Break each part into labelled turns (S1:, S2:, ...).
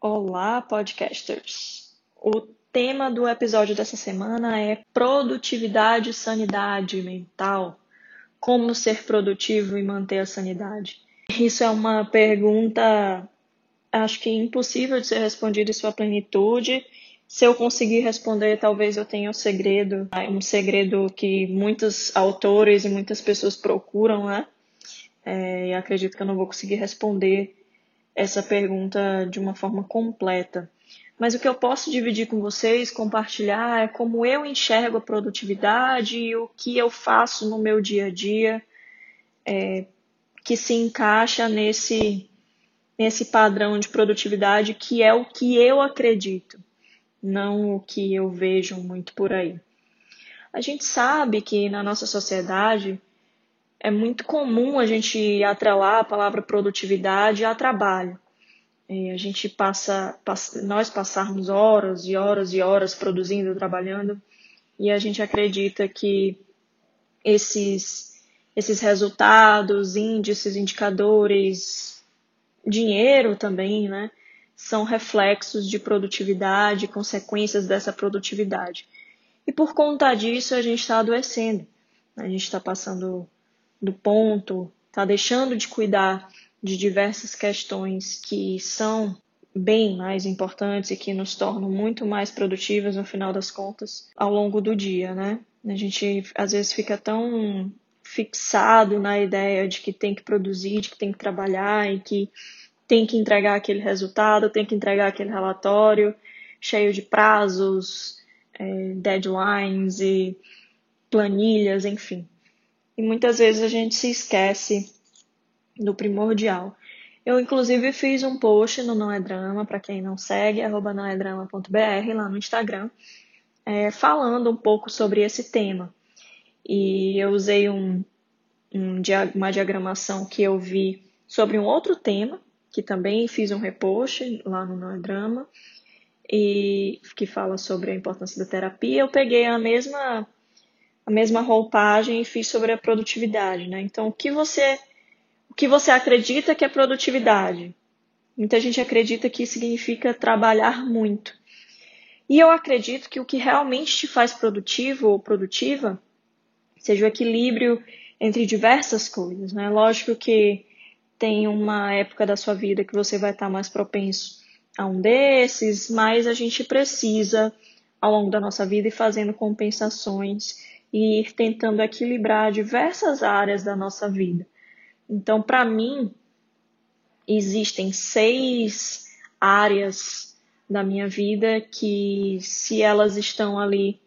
S1: Olá, podcasters! O tema do episódio dessa semana é produtividade e sanidade mental. Como ser produtivo e manter a sanidade? Isso é uma pergunta, acho que impossível de ser respondida em sua plenitude. Se eu conseguir responder, talvez eu tenha um segredo, um segredo que muitos autores e muitas pessoas procuram, né? É, e acredito que eu não vou conseguir responder essa pergunta de uma forma completa. Mas o que eu posso dividir com vocês, compartilhar, é como eu enxergo a produtividade e o que eu faço no meu dia a dia é, que se encaixa nesse, nesse padrão de produtividade que é o que eu acredito, não o que eu vejo muito por aí. A gente sabe que na nossa sociedade é muito comum a gente atrelar a palavra produtividade a trabalho. E a gente passa, passa, nós passarmos horas e horas e horas produzindo, trabalhando, e a gente acredita que esses, esses resultados, índices, indicadores, dinheiro também, né, são reflexos de produtividade, consequências dessa produtividade. E por conta disso a gente está adoecendo. A gente está passando do ponto, está deixando de cuidar de diversas questões que são bem mais importantes e que nos tornam muito mais produtivas no final das contas ao longo do dia, né? A gente às vezes fica tão fixado na ideia de que tem que produzir, de que tem que trabalhar e que tem que entregar aquele resultado, tem que entregar aquele relatório cheio de prazos, é, deadlines e planilhas, enfim. E muitas vezes a gente se esquece do primordial. Eu, inclusive, fiz um post no Não é Drama, para quem não segue, arroba noedrama.br, lá no Instagram, é, falando um pouco sobre esse tema. E eu usei um, um, uma diagramação que eu vi sobre um outro tema, que também fiz um repost lá no Não é Drama, e que fala sobre a importância da terapia. Eu peguei a mesma a mesma roupagem e fiz sobre a produtividade, né? Então, o que você o que você acredita que é produtividade? Muita gente acredita que significa trabalhar muito. E eu acredito que o que realmente te faz produtivo ou produtiva seja o equilíbrio entre diversas coisas, né? Lógico que tem uma época da sua vida que você vai estar mais propenso a um desses, mas a gente precisa, ao longo da nossa vida, ir fazendo compensações e ir tentando equilibrar diversas áreas da nossa vida. Então, para mim, existem seis áreas da minha vida que, se elas estão ali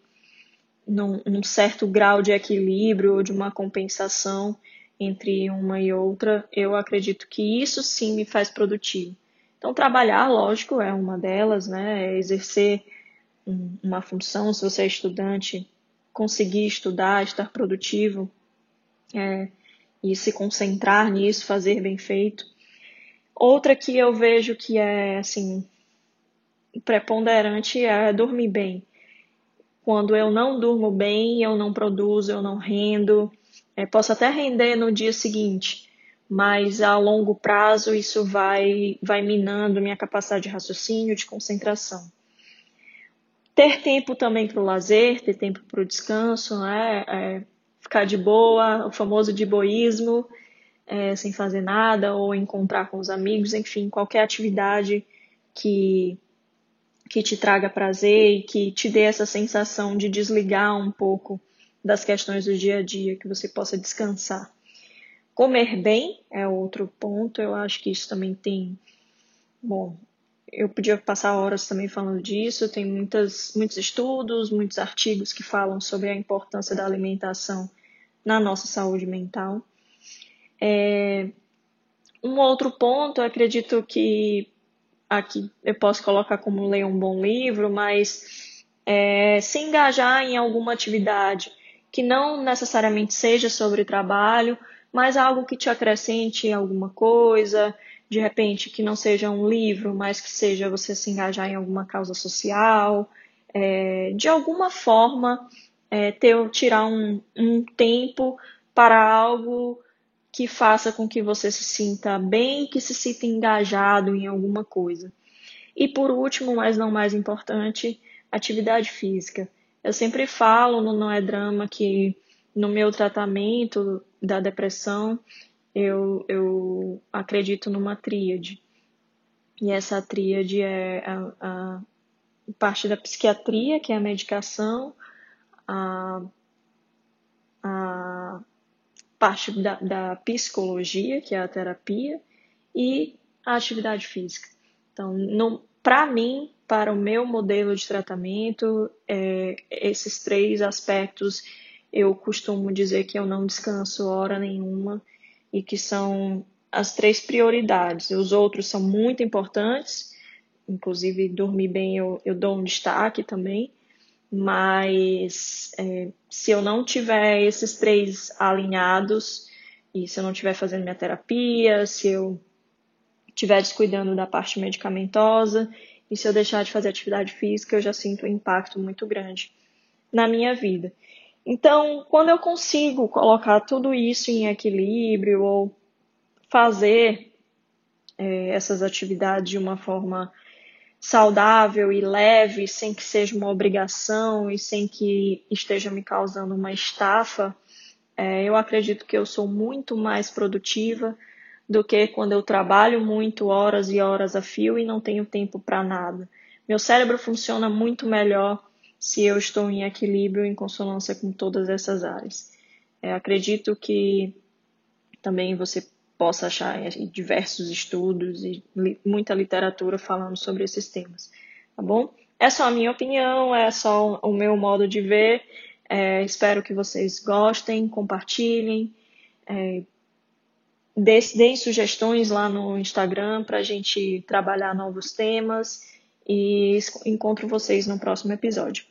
S1: num, num certo grau de equilíbrio ou de uma compensação entre uma e outra, eu acredito que isso sim me faz produtivo. Então, trabalhar, lógico, é uma delas, né? É exercer uma função, se você é estudante, conseguir estudar, estar produtivo é, e se concentrar nisso, fazer bem feito. Outra que eu vejo que é assim preponderante é dormir bem. Quando eu não durmo bem, eu não produzo, eu não rendo. É, posso até render no dia seguinte, mas a longo prazo isso vai, vai minando minha capacidade de raciocínio, de concentração. Ter tempo também para o lazer, ter tempo para o descanso, né? É, ficar de boa, o famoso de boísmo, é, sem fazer nada, ou encontrar com os amigos, enfim, qualquer atividade que, que te traga prazer e que te dê essa sensação de desligar um pouco das questões do dia a dia, que você possa descansar. Comer bem é outro ponto, eu acho que isso também tem, bom, eu podia passar horas também falando disso. Tem muitas, muitos estudos, muitos artigos que falam sobre a importância da alimentação na nossa saúde mental. É, um outro ponto, acredito que aqui eu posso colocar como ler um bom livro, mas é, se engajar em alguma atividade que não necessariamente seja sobre trabalho, mas algo que te acrescente alguma coisa, de repente que não seja um livro, mas que seja você se engajar em alguma causa social, é, de alguma forma é, ter, tirar um, um tempo para algo que faça com que você se sinta bem, que se sinta engajado em alguma coisa. E por último, mas não mais importante, atividade física. Eu sempre falo no Não é Drama que no meu tratamento da depressão eu, eu acredito numa tríade. E essa tríade é a, a parte da psiquiatria, que é a medicação, a, a parte da, da psicologia, que é a terapia, e a atividade física. Então, para mim, para o meu modelo de tratamento, é, esses três aspectos eu costumo dizer que eu não descanso hora nenhuma e que são as três prioridades. Os outros são muito importantes, inclusive dormir bem eu, eu dou um destaque também, mas é, se eu não tiver esses três alinhados e se eu não estiver fazendo minha terapia, se eu estiver descuidando da parte medicamentosa e se eu deixar de fazer atividade física, eu já sinto um impacto muito grande na minha vida. Então, quando eu consigo colocar tudo isso em equilíbrio ou fazer é, essas atividades de uma forma saudável e leve, sem que seja uma obrigação e sem que esteja me causando uma estafa, é, eu acredito que eu sou muito mais produtiva do que quando eu trabalho muito horas e horas a fio e não tenho tempo para nada. Meu cérebro funciona muito melhor se eu estou em equilíbrio, em consonância com todas essas áreas. É, acredito que também você possa achar diversos estudos e li muita literatura falando sobre esses temas, tá bom? É só a minha opinião, é só o meu modo de ver. É, espero que vocês gostem, compartilhem, é, deem sugestões lá no Instagram para a gente trabalhar novos temas e encontro vocês no próximo episódio.